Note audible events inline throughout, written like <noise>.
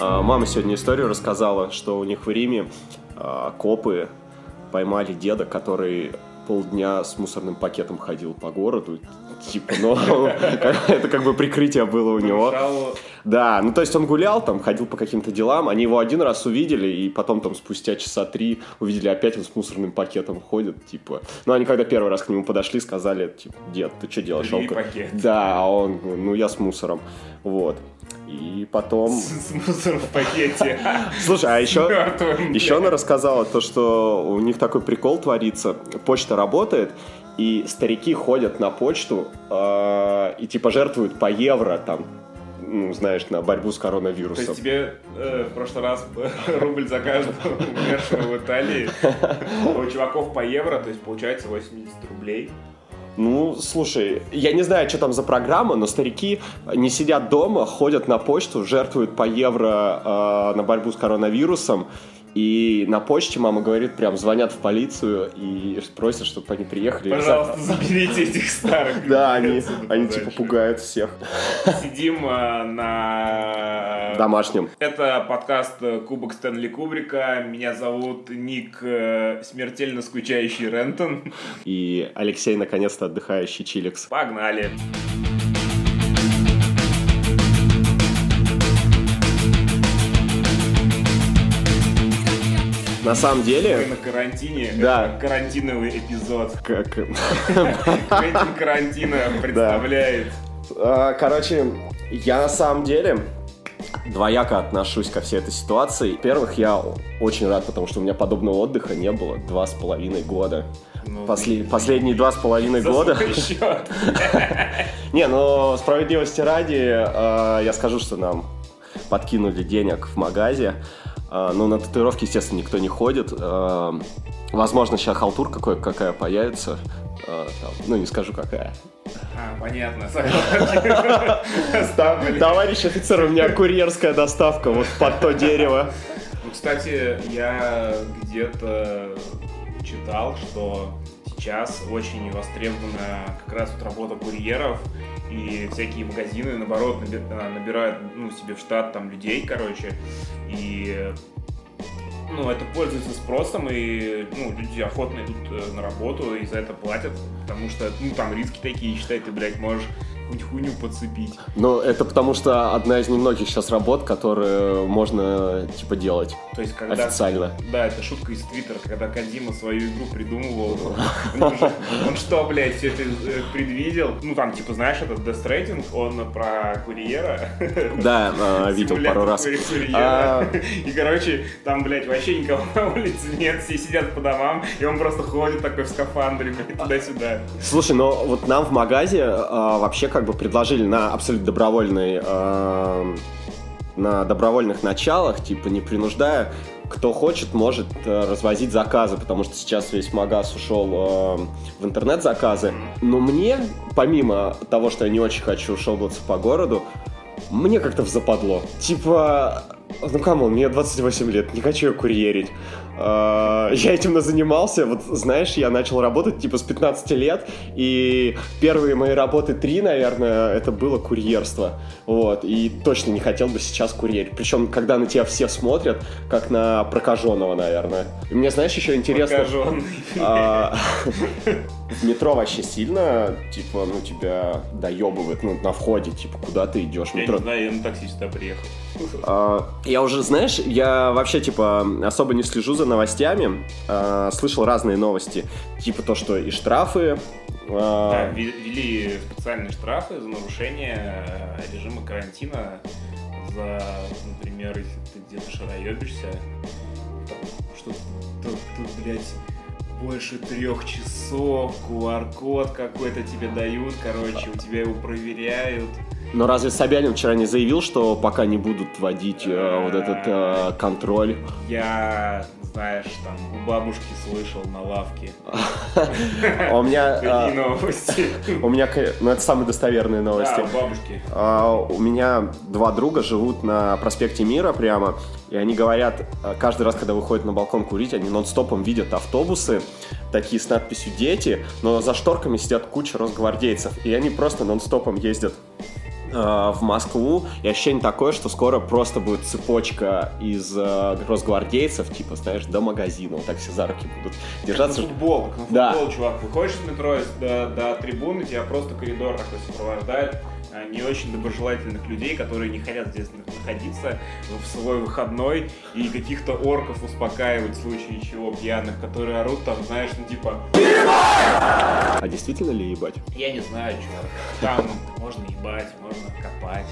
А, Мама сегодня историю рассказала, что у них в Риме а, копы поймали деда, который полдня с мусорным пакетом ходил по городу. Типа, ну, <laughs> это как бы прикрытие было у него. Да, ну то есть он гулял там, ходил по каким-то делам, они его один раз увидели, и потом там спустя часа три увидели опять он с мусорным пакетом ходит, типа. Ну они когда первый раз к нему подошли, сказали, типа, дед, ты что делаешь? Он пакет. Да, а он, ну я с мусором. Вот. И потом... с мусором в пакете. Слушай, а еще... Еще она рассказала то, что у них такой прикол творится. Почта работает, и старики ходят на почту э, и типа жертвуют по евро там, ну, знаешь, на борьбу с То коронавирусом. есть тебе э, в прошлый раз <laughs> рубль за каждого умершего в Италии, у чуваков по евро, то есть получается 80 рублей. Ну, слушай, я не знаю, что там за программа, но старики не сидят дома, ходят на почту, жертвуют по евро э, на борьбу с коронавирусом. И на почте мама говорит, прям звонят в полицию и просят, чтобы они приехали. Пожалуйста, заберите этих старых. <laughs> Да, они, они типа пугают всех. Сидим э, на... Домашним. Это подкаст э, Кубок Стэнли Кубрика. Меня зовут Ник э, Смертельно скучающий Рентон. И Алексей, наконец-то, отдыхающий Чиликс. Погнали. На самом Мы деле, на карантине. Да. Это карантиновый эпизод. как... Квентин Карантина представляет. А, Короче, я на самом деле двояко отношусь ко всей этой ситуации. Во-первых, я очень рад, потому что у меня подобного отдыха не было два с половиной года. Ну, После- Последние два с половиной года. <laughs> Не, но справедливости ради, э, я скажу, что нам подкинули денег в магазе. Э, но на татуировки, естественно, никто не ходит. Э, возможно, сейчас халтур какой, какая появится. Там, ну, не скажу какая. А, понятно. Товарищ офицер, у меня курьерская доставка вот под то дерево. Ну, кстати, я где-то читал, что сейчас очень востребована как раз вот работа курьеров, и всякие магазины, наоборот, наби- а, набирают ну, себе в штат там людей, короче, и ну, это пользуется спросом, и ну, люди охотно идут э, на работу и за это платят, потому что, ну, там риски такие, считай, ты, блядь, можешь какую-нибудь хуйню подцепить. Но это потому что одна из немногих сейчас работ, которые можно, типа, делать То есть, когда... официально. Да, это шутка из Твиттера, когда Кадима свою игру придумывал. Он, же- он что, блядь, все это э, предвидел? Ну, там, типа, знаешь, этот Death Stranding, он про курьера. Да, э, видел пару раз. А, И, короче, там, блядь, вообще никого на улице нет, все сидят по домам, и он просто ходит такой в скафандре, блядь, туда-сюда. Слушай, но вот нам в магазе а, вообще как бы предложили на абсолютно добровольной, а, на добровольных началах, типа не принуждая, кто хочет, может э, развозить заказы, потому что сейчас весь магаз ушел э, в интернет-заказы. Но мне, помимо того, что я не очень хочу шелбаться по городу, мне как-то западло. Типа, ну come on, мне 28 лет, не хочу я курьерить. А, Я этим занимался, вот знаешь, я начал работать типа с 15 лет, и первые мои работы три, наверное, это было курьерство. Вот, и точно не хотел бы сейчас курьерить. Причем, когда на тебя все смотрят, как на прокаженного, наверное. И мне, знаешь, еще интересно... Прокаженный. А, В <laughs> метро вообще сильно, типа, ну, тебя доебывает, ну, на входе, типа, куда ты идешь? Я не знаю, я на такси сюда приехал. Я уже, знаешь, я вообще, типа, особо не слежу за новостями. А, Слышал разные новости. Типа то, что и штрафы. Да, а, ве- ввели специальные штрафы за нарушение э, режима карантина. За, например, если ты где-то шароебишься, что тут, тут, блядь, больше трех часов, QR-код какой-то тебе дают, короче, у тебя его проверяют. Но разве Собянин вчера не заявил, что пока не будут вводить э, вот этот э, контроль? Я, знаешь, там у бабушки слышал на лавке. А У меня... Э, новости? <laughs> У меня... Ну, это самые достоверные новости. Да, у бабушки. А, У меня два друга живут на проспекте Мира прямо, и они говорят, а, каждый раз, когда выходят на балкон курить, они нон-стопом видят автобусы, такие с надписью «Дети», но за шторками сидят куча росгвардейцев, и они просто нон-стопом ездят э, в Москву, и ощущение такое, что скоро просто будет цепочка из э, росгвардейцев, типа, знаешь, до магазина, вот так все за руки будут держаться. Как на футбол, как на Да. футбол, чувак. Выходишь из метро до, до трибуны, тебя просто коридор такой сопровождает не очень доброжелательных людей, которые не хотят здесь находиться в свой выходной и каких-то орков успокаивать в случае чего пьяных, которые орут там, знаешь, ну типа А действительно ли ебать? Я не знаю, чувак. Там можно ебать, можно копать.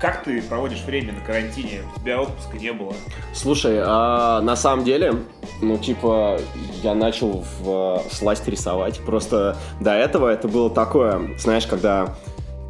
Как ты проводишь время на карантине? У тебя отпуска не было. Слушай, а на самом деле, ну, типа, я начал в сласть рисовать. Просто до этого это было такое, знаешь, когда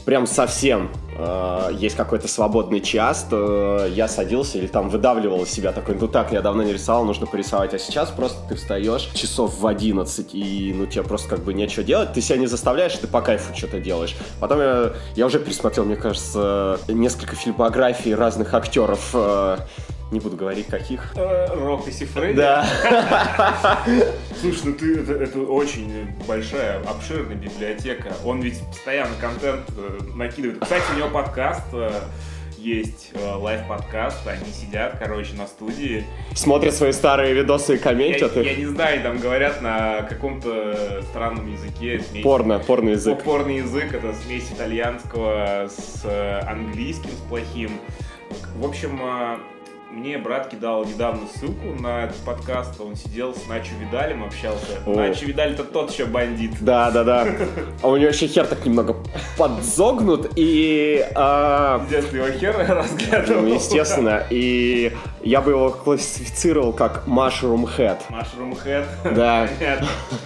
прям совсем э, есть какой-то свободный час, то я садился или там выдавливал из себя такой, ну так, я давно не рисовал, нужно порисовать. А сейчас просто ты встаешь часов в 11, и ну тебе просто как бы нечего делать, ты себя не заставляешь, ты по кайфу что-то делаешь. Потом я, я уже пересмотрел, мне кажется, несколько фильмографий разных актеров, э, не буду говорить каких. Э, Рок и Сифрedi? Да. <laughs> Слушай, ну ты, это, это очень большая, обширная библиотека. Он ведь постоянно контент э, накидывает. Кстати, у него подкаст э, есть, э, лайв-подкаст. Они сидят, короче, на студии. Смотрят свои старые видосы и Я, комментят я их. не знаю, там говорят на каком-то странном языке. смесь- Порно, порно язык. Попорный язык это смесь итальянского с э, английским, с плохим. В общем, э, мне брат кидал недавно ссылку на этот подкаст. Он сидел с Начо Видалем, общался. О. Начо Видаль это тот еще бандит. Да, да, да. А у него еще хер так немного подзогнут, и... а, детстве его хер разглядывал. ну, естественно, и я бы его классифицировал как mushroom head. Mushroom Head. Да.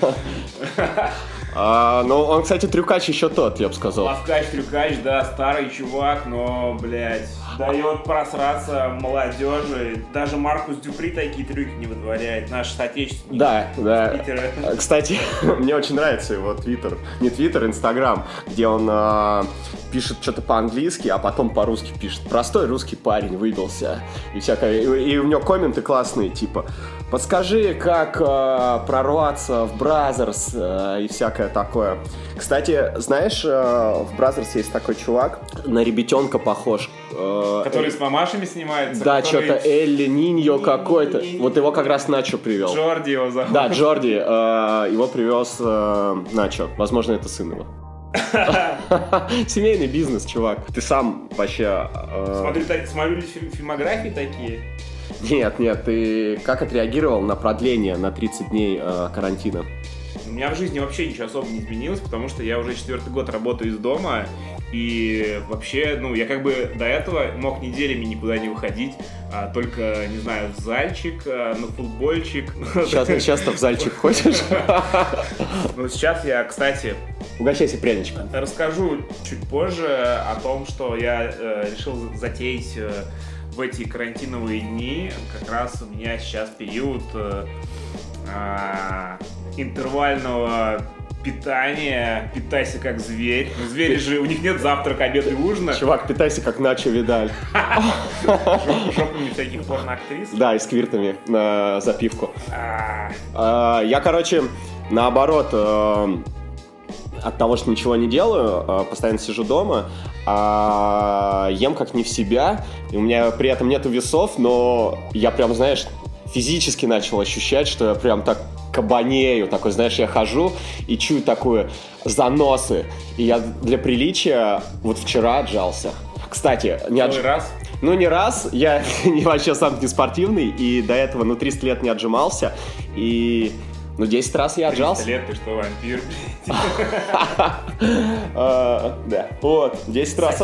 <laughs> А, ну, он, кстати, трюкач еще тот, я бы сказал. Лавкач, трюкач, да, старый чувак, но, блядь, дает просраться молодежи. Даже Маркус Дюпри такие трюки не вытворяет. Наш соотечественник. Да, да. Питера. Кстати, <laughs> мне очень нравится его твиттер. Не твиттер, инстаграм, где он а, пишет что-то по-английски, а потом по-русски пишет. Простой русский парень выбился. И всякое. И, и у него комменты классные, типа. Подскажи, как а, прорваться в Brazzers а, и всякое такое. Кстати, знаешь, а, в Brazzers есть такой чувак, на ребятенка похож. а, Который с мамашами снимается. Да, который- что-то El Niño Ни- какой-то. Вот его как раз Начо привел. Джорди его зовут. Да, Джорди, э, его привез э, Начо. Возможно, это сын его. <laughs> Семейный бизнес, чувак. Ты сам вообще... э, Смотрю, смотрю фильмографии такие. <laughs> Нет, нет, ты как отреагировал на продление на 30 дней э, карантина? У меня в жизни вообще ничего особо не изменилось, потому что я уже четвертый год работаю из дома, и вообще, ну, я как бы до этого мог неделями никуда не выходить, а только, не знаю, в зальчик, а, на футбольчик. <laughs> Сейчас часто в зальчик <laughs> ходишь? Ну, сейчас я, кстати, Угощайся пряничком. расскажу чуть позже о том, что я э, решил затеять э, в эти карантиновые дни. Как раз у меня сейчас период э, а, интервального питания. Питайся как зверь. Ну, звери же, у них нет завтрака, обеда и ужина. Чувак, питайся как Начо Видаль. Жоп- Жопами всяких порноактрис. Да, и с квиртами на запивку. А, А, Я, короче, наоборот, э, от того, что ничего не делаю, э, постоянно сижу дома, а ем как не в себя, и у меня при этом нету весов, но я прям, знаешь, физически начал ощущать, что я прям так кабанею, такой, знаешь, я хожу и чую такую заносы, и я для приличия вот вчера отжался. Кстати, не отж... Раз. Ну, не раз. Я <laughs> не- вообще сам не спортивный, и до этого, ну, 300 лет не отжимался. И, ну, 10 раз я 300 отжался. лет, ты что, вампир? <laughs> А, Да, вот, 10 раз.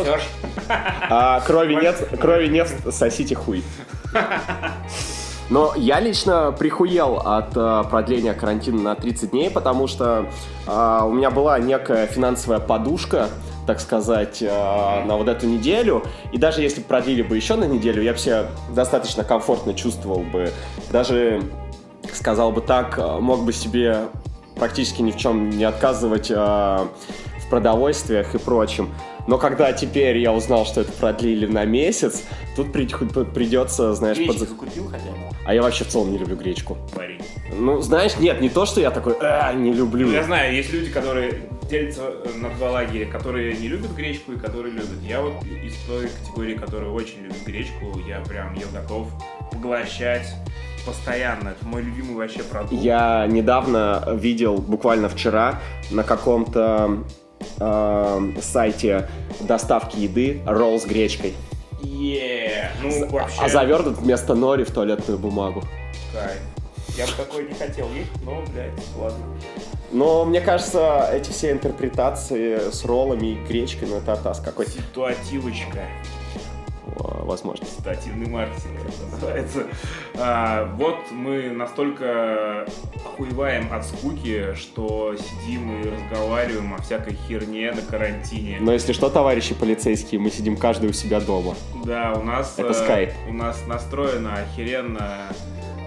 А, Крови нет, крови нет, сосите хуй. Но я лично прихуел от э, продления карантина на 30 дней, потому что э, у меня была некая финансовая подушка, так сказать, э, на вот эту неделю. И даже если продлили бы еще на неделю, я бы себя достаточно комфортно чувствовал бы. Даже, сказал бы так, э, мог бы себе практически ни в чем не отказывать э, в продовольствиях и прочем. Но когда теперь я узнал, что это продлили на месяц, тут при- придется, знаешь, Гречку подз- закупил хотя бы? а я вообще в целом не люблю гречку. Варить. Ну, знаешь, нет, не то, что я такой, а, не люблю. Ну, я знаю, есть люди, которые делится э, на два лагеря, которые не любят гречку и которые любят. Я вот из той категории, которые очень любят гречку, я прям ее готов поглощать постоянно. Это мой любимый вообще продукт. Я недавно видел, буквально вчера, на каком-то э, сайте доставки еды ролл с гречкой. Yeah. Ну, вообще... А завернут вместо нори в туалетную бумагу. Кайф. Я бы такой не хотел есть, но, блядь, ладно. Но мне кажется, эти все интерпретации с роллами и гречкой, ну это атас какой-то. Ситуативочка. Возможно. Ситуативный маркетинг это называется. А, вот мы настолько охуеваем от скуки, что сидим и разговариваем о всякой херне на карантине. Но если что, товарищи полицейские, мы сидим каждый у себя дома. Да, у нас... Это скайп. У нас настроена охеренная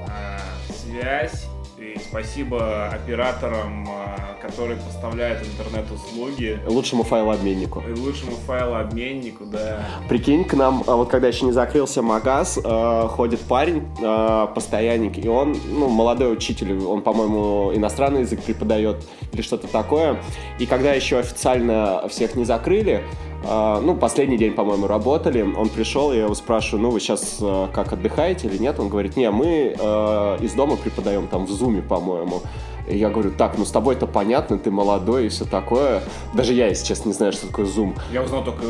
э, связь и спасибо операторам, а, которые поставляют интернет-услуги. Лучшему файлообменнику. И лучшему файлообменнику, да. Прикинь, к нам, а, вот когда еще не закрылся магаз, э, ходит парень, э, постоянник, и он, ну, молодой учитель, он, по-моему, иностранный язык преподает или что-то такое. И когда еще официально всех не закрыли, а, ну, последний день, по-моему, работали. Он пришел, я его спрашиваю, ну, вы сейчас э, как отдыхаете или нет? Он говорит, не, мы э, из дома преподаем там в зуме, по-моему. И я говорю, так, ну с тобой-то понятно, ты молодой и все такое. Даже я, если честно, не знаю, что такое зум. Я узнал только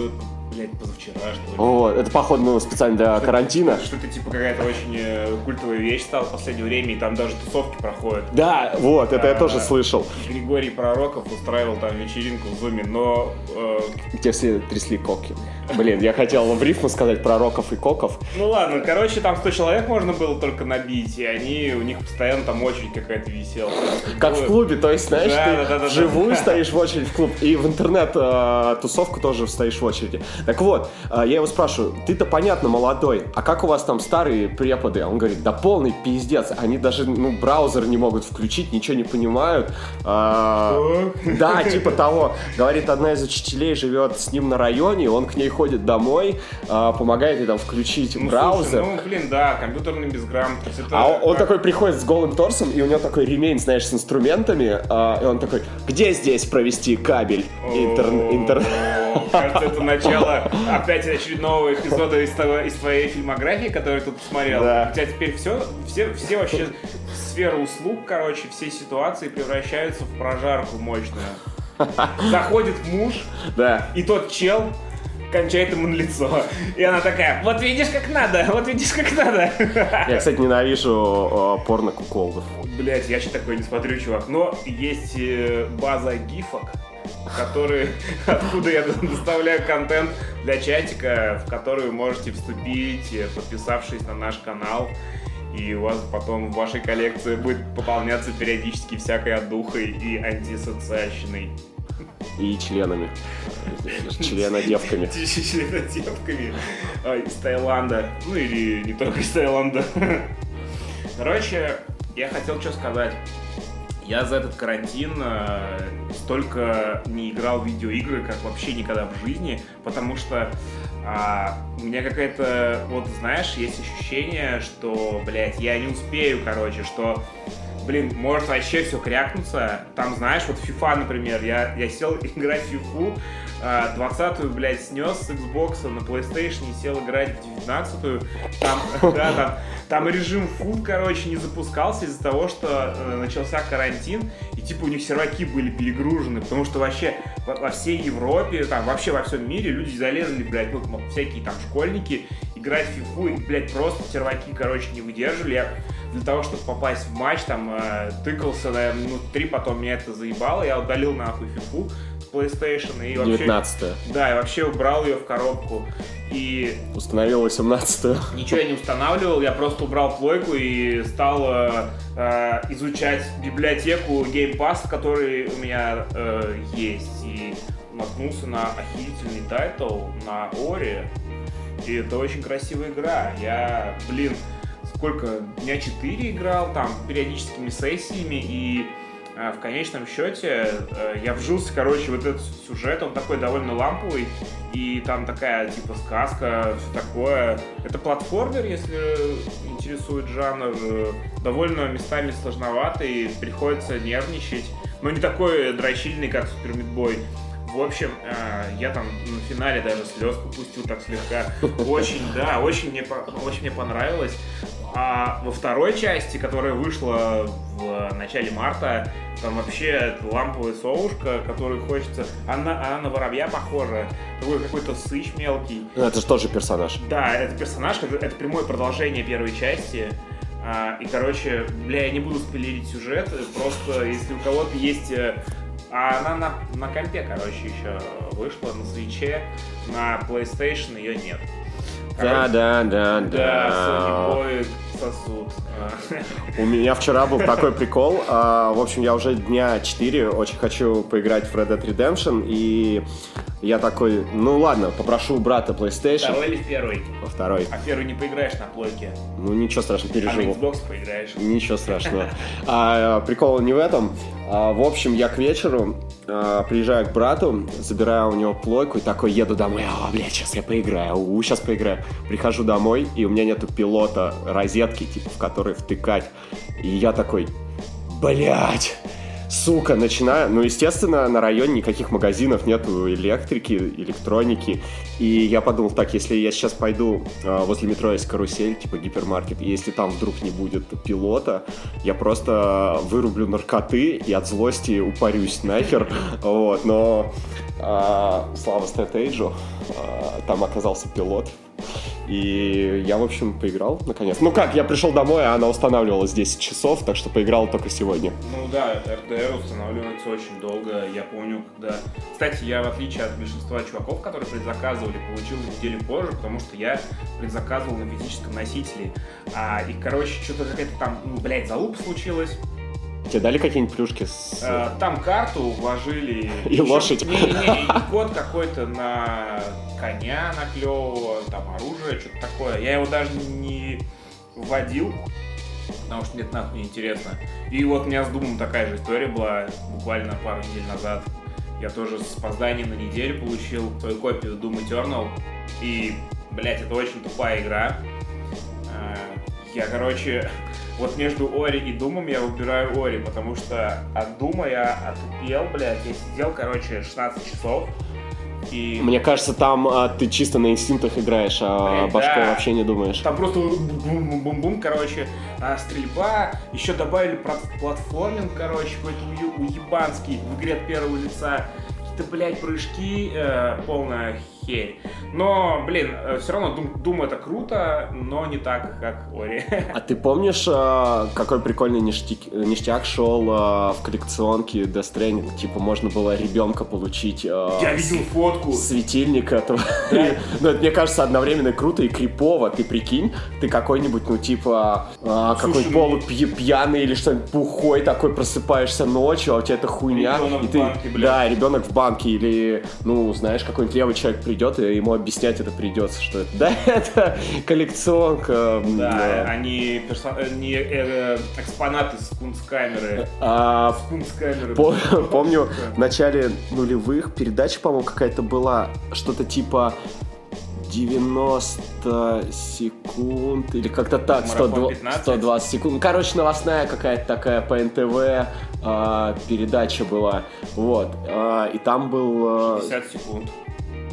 блядь, позавчера, что ли. Вот, это, походу, ну, специально для что карантина. Что это, типа, какая-то очень э, культовая вещь стала в последнее время, и там даже тусовки проходят. Да, вот, это а, я тоже слышал. Григорий Пророков устраивал там вечеринку в Зуме, но... Э... Те все трясли коки. Блин, я хотел в рифму сказать Пророков и Коков. Ну ладно, короче, там 100 человек можно было только набить, и они, у них постоянно там очередь какая-то висела. Как в клубе, то есть, знаешь, да, ты да, да, вживую да. стоишь в очередь в клуб, и в интернет-тусовку э, тоже стоишь в очереди. Так вот, э, я его спрашиваю, ты-то понятно молодой, а как у вас там старые преподы? Он говорит, да полный пиздец, они даже ну, браузер не могут включить, ничего не понимают. А, да, типа того. Говорит, одна из учителей живет с ним на районе, он к ней ходит домой, а, помогает ей там включить ну, браузер. Слушай, ну, блин, да, компьютерный безграмотность. А он, он такой приходит с голым торсом, и у него такой ремень, знаешь, с инструментами, а, и он такой, где здесь провести кабель? Интер... <laughs> Кажется, это начало опять очередного эпизода из, того, из твоей фильмографии, которую ты посмотрел. Да. У тебя теперь все, все, все вообще сферы услуг, короче, все ситуации превращаются в прожарку мощную. <laughs> Заходит муж, да. и тот чел кончает ему на лицо. И она такая, вот видишь, как надо, вот видишь, как надо. <laughs> Я, кстати, ненавижу порно куколдов. Блять, я сейчас такой не смотрю, чувак. Но есть э, база гифок, которые, <laughs> откуда я доставляю контент для чатика, в который вы можете вступить, э, подписавшись на наш канал. И у вас потом в вашей коллекции будет пополняться периодически всякой отдухой и антисоциальщиной. И членами. Членодевками. <laughs> Членодевками из Таиланда. Ну или не только из Таиланда. Короче, я хотел что сказать. Я за этот карантин э, столько не играл в видеоигры, как вообще никогда в жизни, потому что а, у меня какая-то, вот знаешь, есть ощущение, что, блядь, я не успею, короче, что блин, может вообще все крякнуться. Там, знаешь, вот FIFA, например, я, я сел <laughs> играть в FIFA, 20-ю, блядь, снес с Xbox на PlayStation и сел играть в 19-ю. Там, <laughs> да, там, там режим фут, короче, не запускался из-за того, что э, начался карантин, типа у них серваки были перегружены, потому что вообще во, во всей Европе, там вообще во всем мире люди залезли, блядь, ну, всякие там школьники, играть в фифу, и, блядь, просто серваки, короче, не выдерживали. Я для того, чтобы попасть в матч, там, э, тыкался, наверное, минут потом меня это заебало, я удалил нахуй фифу PlayStation и вообще... 19 Да, и вообще убрал ее в коробку. И... Установил 18 Ничего я не устанавливал, я просто убрал плойку и стал э, э, изучать библиотеку Game Pass, который у меня э, есть. И наткнулся на охерительный title на Ори. И это очень красивая игра. Я, блин, сколько, дня 4 играл, там, периодическими сессиями, и в конечном счете э, я вжился, короче, вот этот сюжет, он такой довольно ламповый, и там такая, типа, сказка, все такое. Это платформер, если интересует жанр, довольно местами сложноватый, приходится нервничать. но не такой дрочильный, как Супер Мидбой. В общем, э, я там на финале даже слезку пустил так слегка. Очень, да, очень мне, очень мне понравилось. А во второй части, которая вышла в начале марта, там вообще ламповая совушка, которую хочется... Она, она на воробья похожа. Такой какой-то сыч мелкий. Это же тоже персонаж. Да, это персонаж, это, это прямое продолжение первой части. А, и, короче, бля, я не буду спойлерить сюжет, просто если у кого-то есть э, а она на, на компе, короче, еще вышла, на свече, на PlayStation ее нет. Короче, да, да, да, да. Да, Sony сосуд. У меня вчера был <laughs> такой прикол. А, в общем, я уже дня 4 очень хочу поиграть в Red Dead Redemption, и я такой, ну ладно, попрошу брата PlayStation. Второй или в первый? Во второй. А первый не поиграешь на плойке? Ну ничего страшного, А переживу. на Xbox поиграешь? Ничего страшного. А, прикол не в этом. А, в общем, я к вечеру а, приезжаю к брату, забираю у него плойку и такой еду домой. А, блядь, сейчас я поиграю. У, сейчас поиграю. Прихожу домой, и у меня нету пилота розетки, типа, в который втыкать. И я такой, блядь, сука, начинаю. Ну, естественно, на районе никаких магазинов нету электрики, электроники. И я подумал, так, если я сейчас пойду а, возле метро есть карусель, типа гипермаркет, и если там вдруг не будет пилота, я просто вырублю наркоты и от злости упарюсь нахер. Вот, но а, слава стратейджу, а, там оказался пилот. И я, в общем, поиграл наконец. Ну как, я пришел домой, а она устанавливалась 10 часов, так что поиграл только сегодня. Ну да, RDR устанавливается очень долго. Я помню, когда... Кстати, я, в отличие от большинства чуваков, которые предзаказывали, получил неделю позже, потому что я предзаказывал на физическом носителе. А, и, короче, что-то какая-то там, ну, блядь, залупа случилась. Тебе дали какие-нибудь плюшки с... Э, Там карту вложили. <laughs> И лошадь. Не-не-не, и код какой-то на коня наклевывал, там оружие, что-то такое. Я его даже не вводил, потому что мне это нахуй не интересно. И вот у меня с Думом такая же история была буквально пару недель назад. Я тоже с опозданием на неделю получил свою копию Doom Eternal. И, блять, это очень тупая игра. Э, Я, короче, вот между Ори и Думом я выбираю Ори, потому что от Дума я отупел, блядь. Я сидел, короче, 16 часов. И Мне кажется, там а, ты чисто на инстинктах играешь, а Блядь, башкой да. вообще не думаешь. там просто бум-бум-бум, короче, а, стрельба, еще добавили платформинг, короче, какой-то уе- уебанский в игре от первого лица. Какие-то, блядь, прыжки, э, полная херь. Но, блин, все равно Doom, Doom это круто, но не так, как Ори. <laughs> А ты помнишь, а, какой прикольный ништяк, ништяк шел а, в коллекционке Death Stranding? Типа, можно было ребенка получить Я видел фотку. светильник этого. <laughs> Ну, это, мне кажется, одновременно круто и крипово. Ты прикинь, ты какой-нибудь, ну, типа, какой Слушай, ну- полупьяный или что-нибудь бухой такой, просыпаешься ночью, а у тебя это хуйня. Ребенок и ты, банке, да, ребенок в банке или, ну, знаешь, какой-нибудь левый человек придет, и ему объяснять это придется, что это. <laughs> Да, это коллекционка. Да, да. они персо- э, не э, экспонаты с кунсткамеры. А, С кунсткамеры. По- <laughs> Помню, в начале нулевых передача, по-моему, какая-то была, что-то типа 90 секунд, или как-то так, Марафон 100 15? 120 секунд. Короче, новостная какая-то такая по НТВ а, передача была. Вот. А, и там был... а, 50 секунд.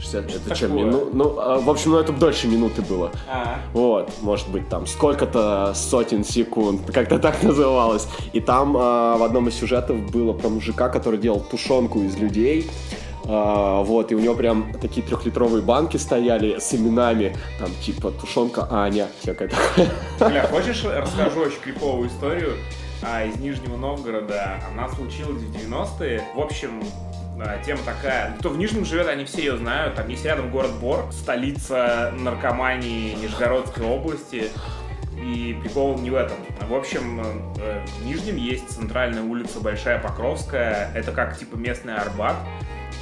60, это Такое. что, мину- Ну, а, в общем, ну это дольше минуты было. А, Вот, может быть, там сколько-то сотен секунд, как-то так называлось. И там а, в одном из сюжетов было про мужика, который делал тушенку из людей. А, вот, и у него прям такие трехлитровые банки стояли с именами, там, типа, тушенка Аня, всякое такое. Бля, хочешь, расскажу очень криповую историю а, из Нижнего Новгорода. Она случилась в 90-е. В общем, тема такая. Кто в Нижнем живет, они все ее знают. Там есть рядом город Бор, столица наркомании Нижегородской области. И прикол не в этом. В общем, э, в Нижнем есть центральная улица Большая Покровская. Это как типа местный Арбат.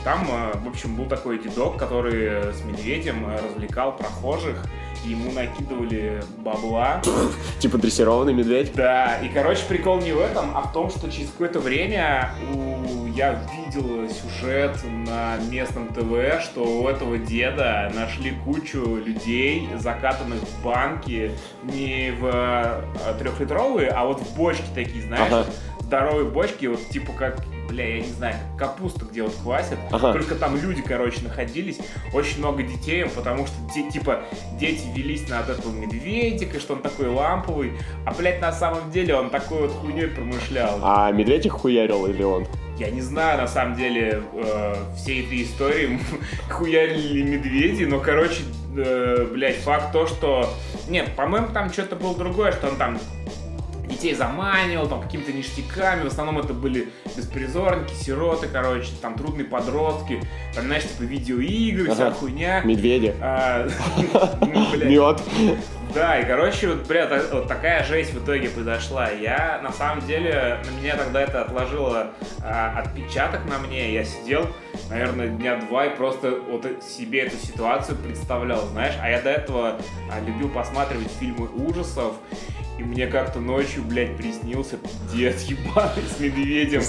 Там, э, в общем, был такой дедок, который с медведем э, развлекал прохожих. Ему накидывали бабла. Типа дрессированный медведь. Да, и, короче, прикол не в этом, а в том, что через какое-то время у... я видел сюжет на местном ТВ, что у этого деда нашли кучу людей, закатанных в банки, не в э, трехлитровые, а вот в бочки такие, знаешь, Ага. здоровые бочки, вот типа как бля, я не знаю, капуста, где вот квасят. Ага. Только там люди, короче, находились. Очень много детей, потому что, те- типа, дети велись на от этого медведика, что он такой ламповый. А, блядь, на самом деле он такой вот хуйней промышлял. А медведь их хуярил или он? Я не знаю, на самом деле, э, всей этой истории <laughs> хуярили медведи, но, короче, э, блядь, факт то, что... Нет, по-моему, там что-то было другое, что он там детей заманивал, там, какими-то ништяками, в основном это были беспризорники, сироты, короче, там, трудные подростки, там, знаешь, типа, видеоигры, вся хуйня. Медведи. А, <laughs> ну. Мед. Да, и, короче, вот, бля, та- вот такая жесть в итоге произошла. Я, на самом деле, на меня тогда это отложило а, отпечаток на мне. Я сидел, наверное, дня два и просто вот себе эту ситуацию представлял, знаешь. А я до этого а, любил посматривать фильмы ужасов. И мне как-то ночью, блядь, приснился дед <laughs> ебаный с медведем,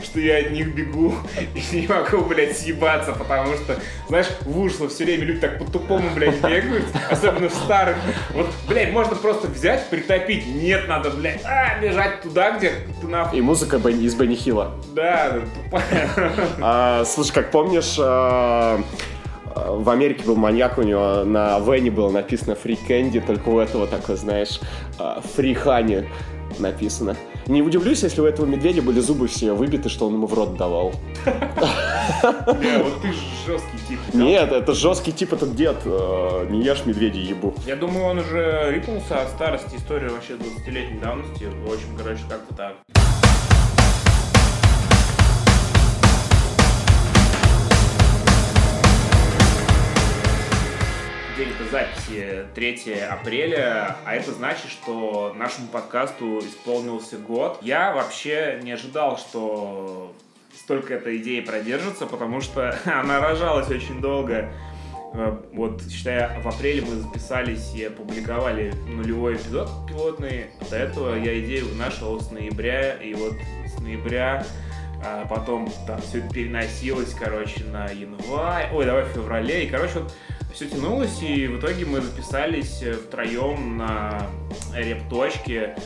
что я от них бегу <laughs> и не могу, блядь, съебаться, потому что, знаешь, в ушло все время люди так по-тупому, блядь, бегают, особенно в старых. Вот, блядь, можно просто взять, притопить. Нет, надо, блядь, а, бежать туда, где ты нахуй. И музыка из Бенни Хилла. Да, тупая. А, слушай, как помнишь, а, в Америке был маньяк, у него на Вене было написано Free Candy, только у этого такой, знаешь, а, Free Honey написано. Не удивлюсь, если у этого медведя были зубы все выбиты, что он ему в рот давал. Бля, вот ты жесткий тип. Нет, это жесткий тип этот дед. э, Не ешь медведя ебу. Я думаю, он уже рипнулся от старости. История вообще 20-летней давности. В общем, короче, как-то так. Записи 3 апреля, а это значит, что нашему подкасту исполнился год. Я вообще не ожидал, что столько эта идея продержится, потому что <laughs> она рожалась очень долго. Э, Вот, считая, в апреле мы записались и опубликовали нулевой эпизод пилотный. До этого я идею нашел с ноября, и вот с ноября а потом там все переносилось, короче, на январь, ой, давай в феврале, и, короче, вот все тянулось, и в итоге мы записались э, втроем на репточке,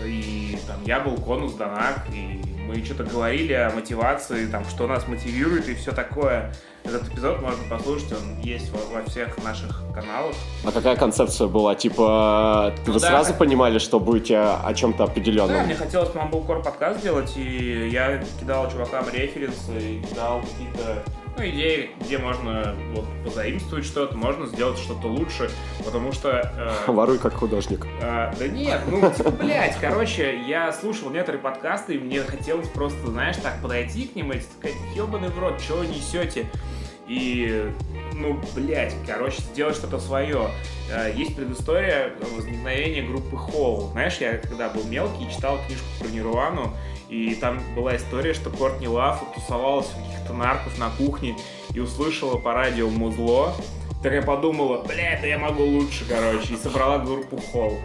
э, и там я был конус Данак, и мы что-то говорили о мотивации, там, что нас мотивирует и все такое. Этот эпизод можно послушать, он есть во, во всех наших каналах. А какая концепция была? Типа, вы Ну да. сразу понимали, что будете о чем-то Да, определенном? мне хотелось Mumblecore подкаст сделать, и я кидал чувакам референсы, и кидал какие-то ну, идеи, где можно вот, позаимствовать что-то, можно сделать что-то лучше, потому что... э, Воруй как художник. а, да нет, ну, типа, блядь, короче, я слушал некоторые подкасты, и мне хотелось просто, знаешь, так подойти к ним и сказать, ебаный в рот, что вы несете? И, ну, блядь, короче, сделать что-то свое. А, Есть предыстория возникновения группы Холл. Знаешь, я когда был мелкий, читал книжку про Нирвану, и там была история, что Кортни Лав тусовалась у каких-то нарков на кухне и услышала по радио музло. Так я подумала, бля, да я могу лучше, короче, и собрала группу Холл.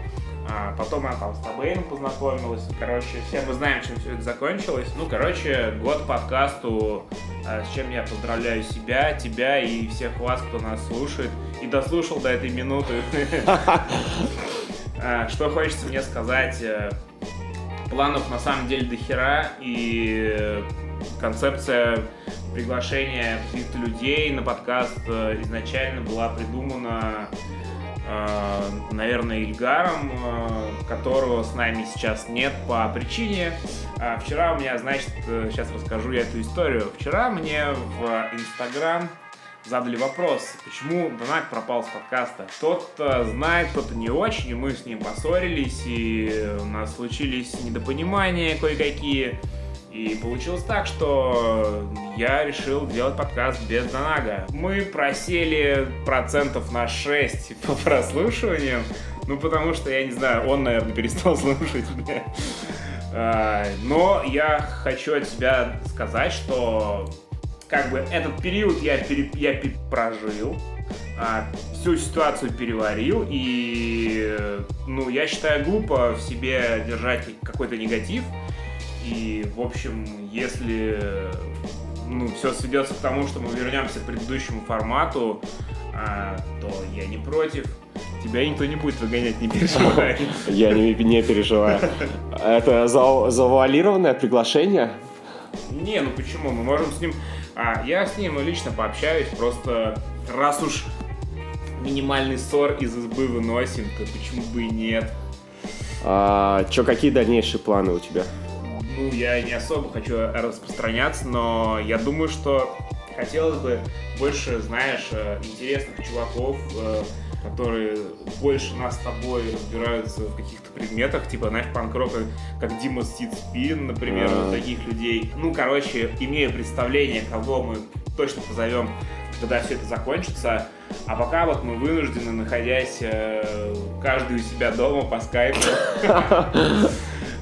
А потом она там с Табейном познакомилась. Короче, все мы знаем, чем все это закончилось. Ну, короче, год подкасту, а, с чем я поздравляю себя, тебя и всех вас, кто нас слушает. И дослушал до этой минуты. <laughs> А, Что хочется мне сказать? Планов на самом деле до хера, и концепция приглашения каких-то людей на подкаст э, изначально была придумана, э, наверное, Ильгаром, э, которого с нами сейчас нет по причине. А Вчера у меня, значит, сейчас расскажу я эту историю. Вчера мне в Инстаграм задали вопрос, почему Донат пропал с подкаста. Кто-то знает, кто-то не очень, и мы с ним поссорились, и у нас случились недопонимания кое-какие. И получилось так, что я решил делать подкаст без Донага. Мы просели процентов на 6 <laughs> по прослушиваниям, ну потому что, я не знаю, он, наверное, перестал <laughs> слушать меня. А, Но я хочу от себя сказать, что как бы этот период я, пере- я пе- прожил, а, всю ситуацию переварил, и, ну, я считаю глупо в себе держать какой-то негатив, и, в общем, если, ну, все сведется к тому, что мы вернемся к предыдущему формату, а, то я не против. Тебя никто не будет выгонять, не переживай. <laughs> Я не, не переживаю. Это за- завуалированное приглашение? Не, ну почему? Мы можем с ним... А, я с ним лично пообщаюсь, просто раз уж минимальный ссор из избы выносим, то почему бы и нет? А, чё, какие дальнейшие планы у тебя? Ну, я не особо хочу распространяться, но я думаю, что хотелось бы больше, знаешь, э, интересных чуваков, э, которые больше нас с тобой разбираются в каких-то предметах, типа, знаешь, панк-рока, как Дима Стит Спин, например, А. вот таких людей. Ну, короче, имею представление, кого мы точно позовем, когда все это закончится. А пока вот мы вынуждены, находясь э, каждый у себя дома по скайпу, <laughs>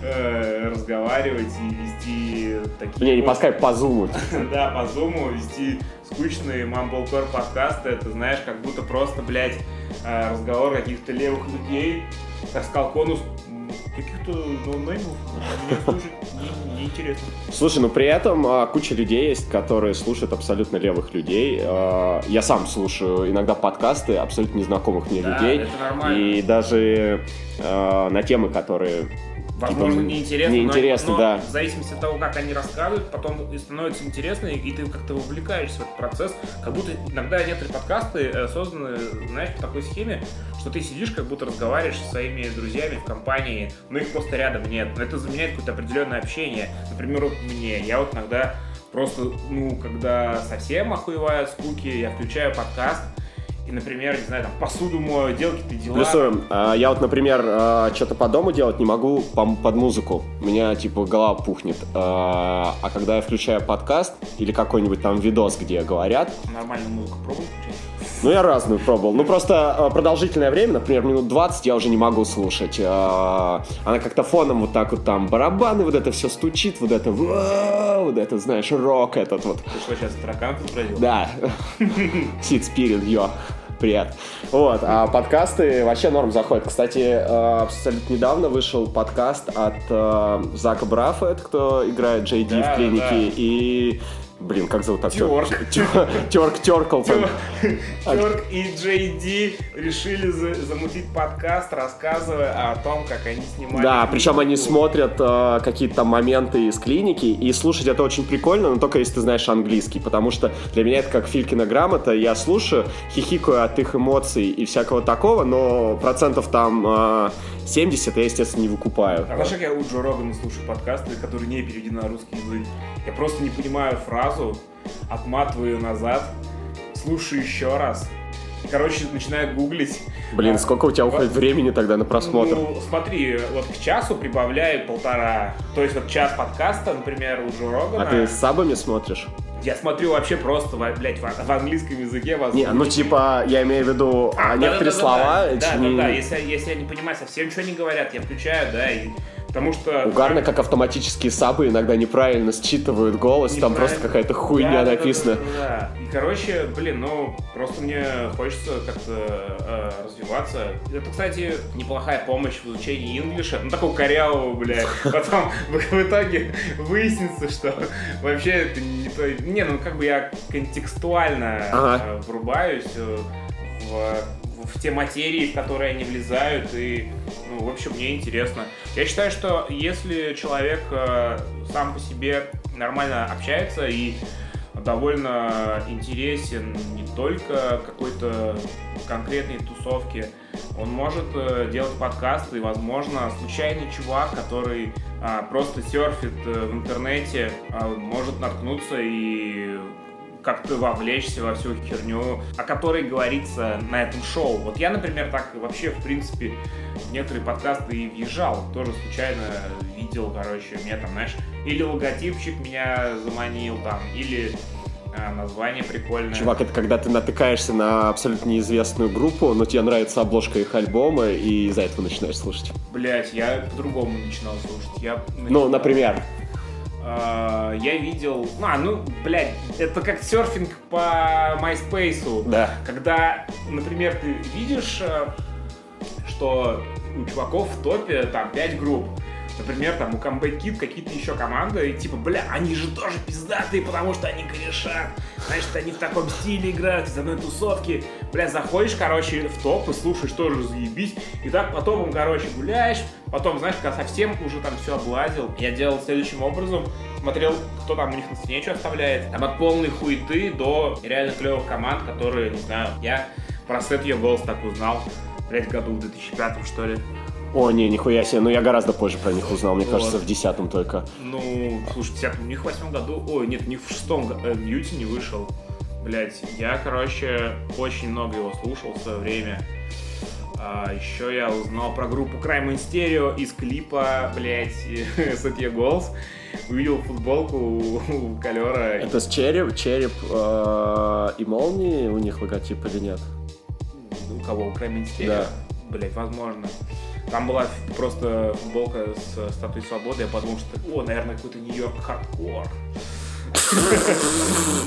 э, разговаривать и вести такие... Не, не по скайпу, по зуму. <laughs> да, по зуму вести скучные мамблкор подкасты, это, знаешь, как будто просто, блядь, э, разговор каких-то левых людей. Как сказал Конус, каких-то ноунеймов мне слушать не- неинтересно. Слушай, ну при этом а, куча людей есть, которые слушают абсолютно левых людей. А, я сам слушаю иногда подкасты абсолютно незнакомых мне Да, людей. это нормально. И даже а, на темы, которые Возможно, типа, неинтересно, неинтересно, но, да. но в зависимости от того, как они рассказывают, потом и становится интересно, и ты как-то вовлекаешься в этот процесс. Как будто иногда некоторые подкасты э, созданы, знаешь, по такой схеме, что ты сидишь, как будто разговариваешь со своими друзьями в компании, но их просто рядом нет. Но это заменяет какое-то определенное общение. Например, вот мне, я вот иногда просто, ну, когда совсем охуеваю от скуки, я включаю подкаст, и, например, не знаю, там, посуду мою, делать какие-то дела. Плюсуем. А, Я вот, например, что-то по дому делать не могу под музыку. У меня, типа, голова пухнет. А а когда я включаю подкаст или какой-нибудь там видос, где говорят, Нормальную музыку пробуй ну, я разную пробовал. Ну, просто а, продолжительное время, например, минут 20 я уже не могу слушать. А, Она как-то фоном вот так вот там барабаны, вот это все стучит, вот это, вот это, знаешь, рок этот вот. Ты что, сейчас тараканов изобразил? Да. <laughs> Сид Спирит, йо. Привет. Вот, а подкасты вообще норм заходят. Кстати, э, абсолютно недавно вышел подкаст от э, Зака Брафа, это кто играет Ди Да, в клинике, да. и... Блин, как зовут актера? Тёрк. Терк Терклтон. Терк и Джей Ди решили за- замутить подкаст, рассказывая о том, как они снимали. Да, причем они смотрят э, какие-то там моменты из клиники, и слушать это очень прикольно, но только если ты знаешь английский, потому что для меня это как Филькина грамота, я слушаю, хихикаю от их эмоций и всякого такого, но процентов там э, 70 я, естественно, не выкупаю. А знаешь, как я у Джо Рогана слушаю подкасты, которые не переведены на русский язык? Я просто не понимаю фразу, отматываю ее назад, слушаю еще раз. И, короче, начинаю гуглить. Блин, А, сколько у тебя уходит времени тогда на просмотр? Ну, смотри, вот к часу прибавляю полтора. То есть вот час подкаста, например, у Джо Рогана. А ты с сабами смотришь? Я смотрю вообще просто, блядь, в, в английском языке. Не, ну возможно. типа, я имею в виду а, А, некоторые да-да-да-да-да. слова... Да, да, не- да, Если, если я не понимаю совсем, ничего не говорят, я включаю, да, и потому что... Угарно, как автоматические сабы иногда неправильно считывают голос, там Неправильно. просто какая-то хуйня Да, написана. да, да, да. И, короче, блин, ну, просто мне хочется как-то э, развиваться. Это, кстати, неплохая помощь в изучении инглиша. Ну, такого корявого, блядь. <laughs> Потом <laughs> в, итоге выяснится, что вообще это не то... Не, ну, как бы я контекстуально э, врубаюсь э, в, в те материи, в которые они влезают, и, ну, в общем, мне интересно. Я считаю, что если человек э, сам по себе нормально общается и довольно интересен не только какой-то конкретной тусовке, он может э, делать подкасты, и, возможно, случайный чувак, который а, просто серфит э, в интернете, а, может наткнуться и как-то вовлечься во всю херню, о которой говорится на этом шоу. Вот я, например, так вообще, в принципе, в некоторые подкасты и въезжал. Тоже случайно видел, короче, мне там, знаешь, или логотипчик меня заманил там, или а, название прикольное. Чувак, это когда ты натыкаешься на абсолютно неизвестную группу, но тебе нравится обложка их альбома, и из-за этого начинаешь слушать. Блять, я по-другому начинал слушать. Я Ну, начинал- например. А, я видел... А, ну, блядь, это как серфинг по MySpace. Да. Когда, например, ты видишь, э, что у чуваков в топе там 5 групп. Например, там у Comeback Kid какие-то еще команды, и типа, бля, они же тоже пиздатые, потому что они корешат. Значит, они в таком стиле играют, из одной тусовки. Бля, заходишь, короче, в топ и слушаешь тоже заебись. И так потом, короче, гуляешь. Потом, знаешь, когда совсем уже там все облазил, я делал следующим образом. смотрел, кто там у них на стене что оставляет. Там от полной хуеты до реально клевых команд, которые, не знаю, я про сет ее голос так узнал, блять, году в 2005 что ли. О, не, нихуя себе, ну я гораздо позже про них узнал, мне Вот. кажется, в десятом только. Ну, слушай, в 10 у них в восьмом году, ой, нет, них в шестом го- э, не вышел. Блять, я, короче, очень много его слушал в свое время. А, еще я узнал про группу Crime in Stereo из клипа, блять, Your Goals. Увидел футболку у, у Калера. Это с череп, череп э, и молнии у них логотип или нет? У кого? У Crime in Stereo? Да. Блять, возможно. Там была просто футболка с статуей свободы. Я подумал, что, о, наверное, какой-то Нью-Йорк хардкор.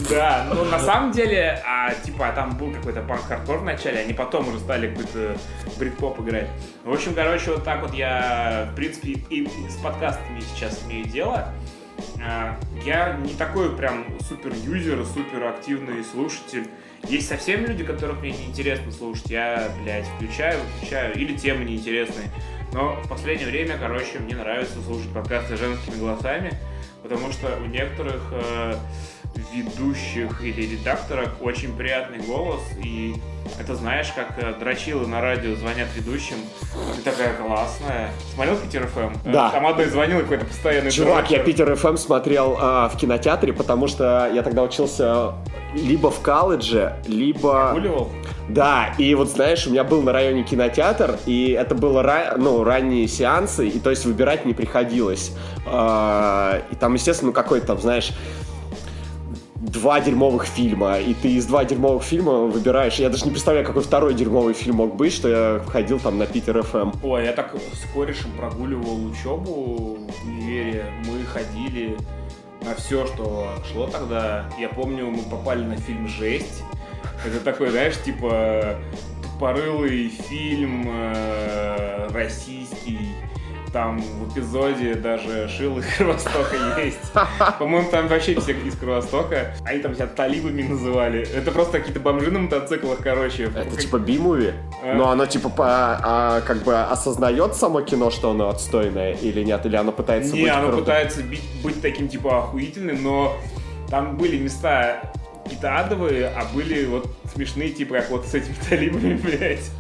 Да, ну на самом деле, а, типа, там был какой-то панк-хардкор в начале, они потом уже стали какой-то брит-поп играть. В общем, короче, вот так вот я, в принципе, и с подкастами сейчас имею дело. А, Я не такой прям супер юзер, супер активный слушатель. Есть совсем люди, которых мне неинтересно слушать. Я, блядь, включаю, выключаю. Или темы неинтересные. Но в последнее время, короче, мне нравится слушать подкасты женскими голосами, потому что у некоторых э, ведущих или редакторов очень приятный голос, и это знаешь, как э, дрочилы на радио звонят ведущим, ты такая классная. Смотрел Питер ФМ? Да. Там одной звонил какой-то постоянный Чувак, я дрочер. Питер ФМ смотрел а, в кинотеатре, потому что я тогда учился либо в колледже, либо... Гуливал? Да, и вот знаешь, у меня был на районе кинотеатр, и это было ра- ну, ранние сеансы, и то есть выбирать не приходилось. А, И там, естественно, ну какой-то там, знаешь, два дерьмовых фильма, и ты из два дерьмовых фильма выбираешь. Я даже не представляю, какой второй дерьмовый фильм мог быть, что я ходил там на Питер ФМ. Ой, я так с корешем прогуливал учебу в универе. Мы ходили на все, что шло тогда. Я помню, мы попали на фильм «Жесть». Это такой, знаешь, типа тупорылый фильм э, российский. Там в эпизоде даже Шил из <laughs> Кровостока есть. По-моему, там вообще все из Кровостока. Они там себя талибами называли. Это просто какие-то бомжи на мотоциклах, короче. Это типа би-муви? А? Но оно типа по- а, как бы осознает само кино, что оно отстойное или нет? Или оно пытается Не, быть оно крутым? пытается быть таким типа охуительным, но там были места какие-то адовые, а были вот смешные, типа как вот с этими талибами, <laughs> блядь.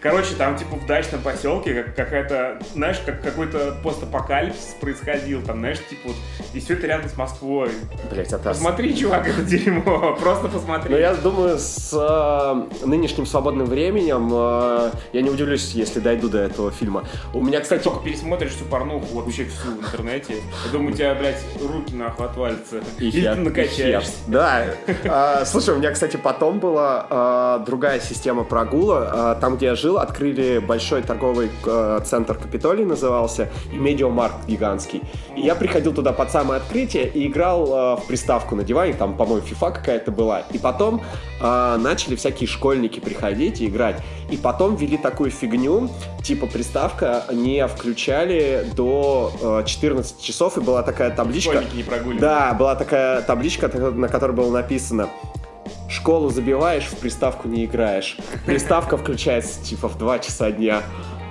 Короче, там типа в дачном поселке как- какая-то, знаешь, как какой-то постапокалипсис происходил, там, знаешь, типа вот, и все это рядом с Москвой. Блять, это... Посмотри, чувак, это дерьмо, <laughs> просто посмотри. Ну, я думаю, с э, нынешним свободным временем э, я не удивлюсь, если дойду до этого фильма. У меня, кстати, Только пересмотришь всю порнуху вообще всю в интернете. Я думаю, у тебя, блядь, руки нахуй отвалятся. И Или хер, ты накачаешься. Да. А, Слушай, у меня, кстати, потом была а, другая система прогула. А, Там, где я жил, открыли большой торговый центр Капитолий назывался, и медиамаркт гигантский. И я приходил туда под самое открытие и играл а, в приставку на диване, там, по-моему, FIFA какая-то была. И потом а, начали всякие школьники приходить и играть. И потом ввели такую фигню, типа приставка не включали до а, 14 часов, и была такая табличка. Школьники не прогуливают. Да, была такая табличка, на которой было написано Школу забиваешь, в приставку не играешь. Приставка включается типа в 2 часа дня.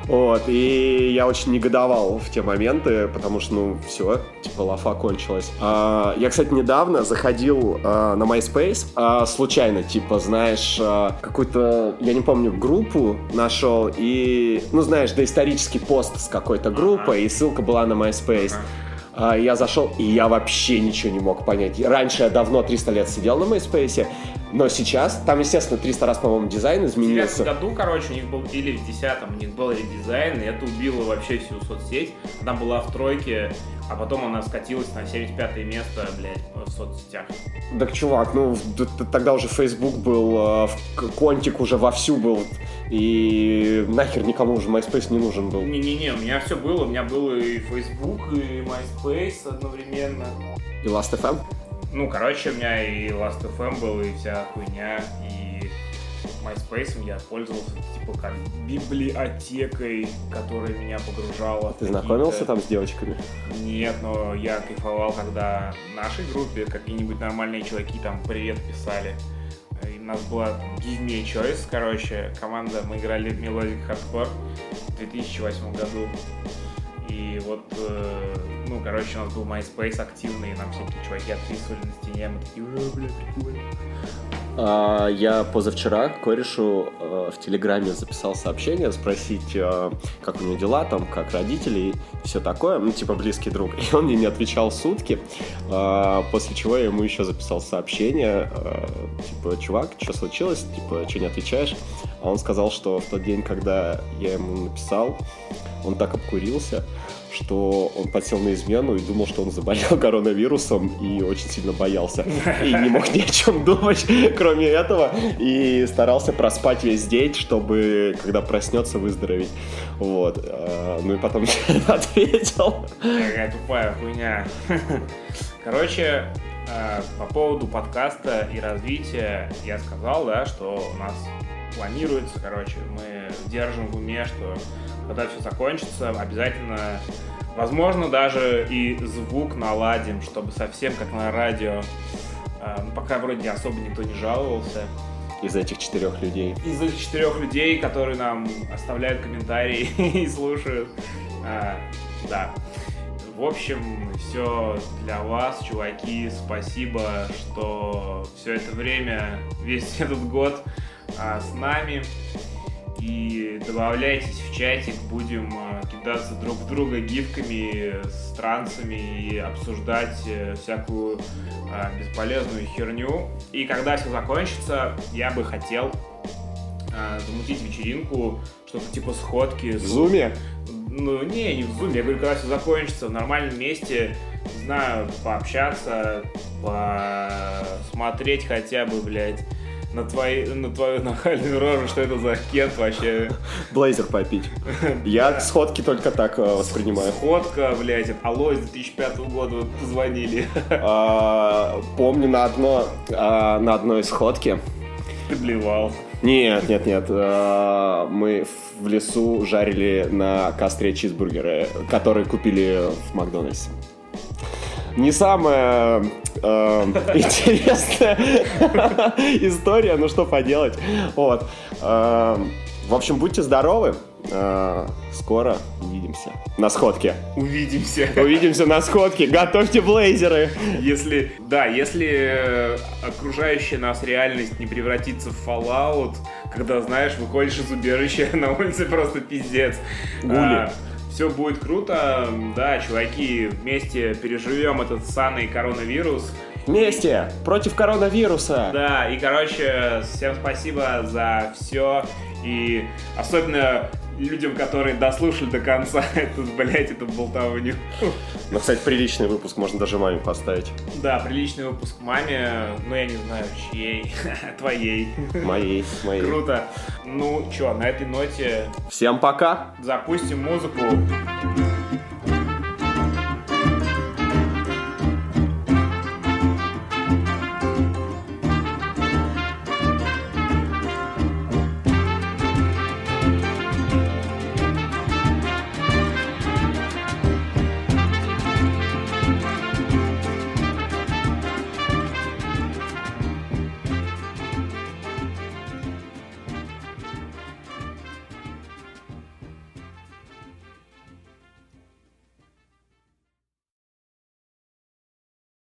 Вот, и я очень негодовал в те моменты, потому что, ну, все, типа, лафа кончилась. А, я, кстати, недавно заходил а, на MySpace, а, случайно, типа, знаешь, а, какую-то, я не помню, группу нашел, и, ну, знаешь, доисторический пост с какой-то группой, и ссылка была на MySpace. Ага. А, я зашел, и я вообще ничего не мог понять. Раньше я давно 300 лет сидел на MySpace, но сейчас, там, естественно, 300 раз, по-моему, дизайн В изменился. году, короче, у них был, или в десятом, у них был редизайн, и это убило вообще всю соцсеть. Она была в тройке, а потом она скатилась на 75 место, блядь, в соцсетях. Так, чувак, ну, тогда уже Facebook был, а, в- Контик уже вовсю был, и нахер никому уже MySpace не нужен был. Не-не-не, у меня все было, у меня было и Facebook, и MySpace одновременно. И Last.fm? Ну, короче, у меня и Last.fm был, и вся хуйня, и MySpace я пользовался, типа, как библиотекой, которая меня погружала. Ты знакомился там с девочками? Нет, но я кайфовал, когда в нашей группе какие-нибудь нормальные чуваки там привет писали. И у нас была Give Me a Choice, короче, команда, мы играли в Melodic Hardcore в 2008 году. И вот, э, ну, короче, у нас был MySpace активный, и нам всякие чуваки отписывали на стене, мы такие, «Э, бля, прикольно. А, Я позавчера корешу э, в Телеграме записал сообщение, спросить, э, как у него дела, там, как родители и все такое, ну, типа, близкий друг. <laughs> И он мне не отвечал сутки, А, после чего я ему еще записал сообщение, э, типа, чувак, что случилось, типа, что не отвечаешь? А он сказал, что в тот день, когда я ему написал, он так обкурился, что он подсел на измену и думал, что он заболел <laughs> коронавирусом и очень сильно боялся. И не мог ни о чем думать, <laughs> кроме этого. И старался проспать весь день, чтобы, когда проснется, выздороветь. Вот. А, Ну и потом <laughs> ответил. Какая тупая хуйня. Короче, э, по поводу подкаста и развития я сказал, да, что у нас планируется, короче, мы держим в уме, что когда все закончится, обязательно, возможно, даже и звук наладим, чтобы совсем как на радио. Э, пока вроде особо никто не жаловался. Из этих четырех людей. Из этих четырех людей, которые нам оставляют комментарии <laughs> и слушают. А, да. В общем, все для вас, чуваки. Спасибо, что все это время, весь этот год а, с нами. И добавляйтесь в чатик, будем а, кидаться друг в друга гифками, с трансами и обсуждать э, всякую а, бесполезную херню. И когда все закончится, я бы хотел а, замутить вечеринку, что-то типа сходки. В зуме? Ну, не, не в зуме, я говорю, когда все закончится, в нормальном месте, не знаю, пообщаться, посмотреть хотя бы, блядь, на, твои, на твою нахальную рожу, что это за кент вообще. Блейзер попить. Я сходки только так э, воспринимаю. Сходка, блядь, от Алой с 2005 года вот позвонили. А, Помню на одно, а, на одной сходке, Ты блевал. Нет, нет, нет. э, Мы в лесу жарили на костре чизбургеры, которые купили в Макдональдсе. Не самая э, <laughs> интересная <laughs> история, ну что поделать. Вот. Э, В общем, будьте здоровы. Э, Скоро увидимся на сходке. Увидимся. Увидимся на сходке. Готовьте блейзеры. Если, да, если э, окружающая нас реальность не превратится в Fallout, когда, знаешь, выходишь из убежища, <laughs> на улице просто пиздец. Гули. Все будет круто, да, чуваки, вместе переживем этот санный коронавирус. Вместе против коронавируса. Да, и, короче, всем спасибо за все. И особенно людям, которые дослушали до конца <laughs> эту, блядь, эту болтовню. Ну, кстати, приличный выпуск, можно даже маме поставить. Да, приличный выпуск маме, но я не знаю, чьей, <laughs> твоей. Моей, моей. Круто. Ну, чё, на этой ноте Всем пока! запустим музыку.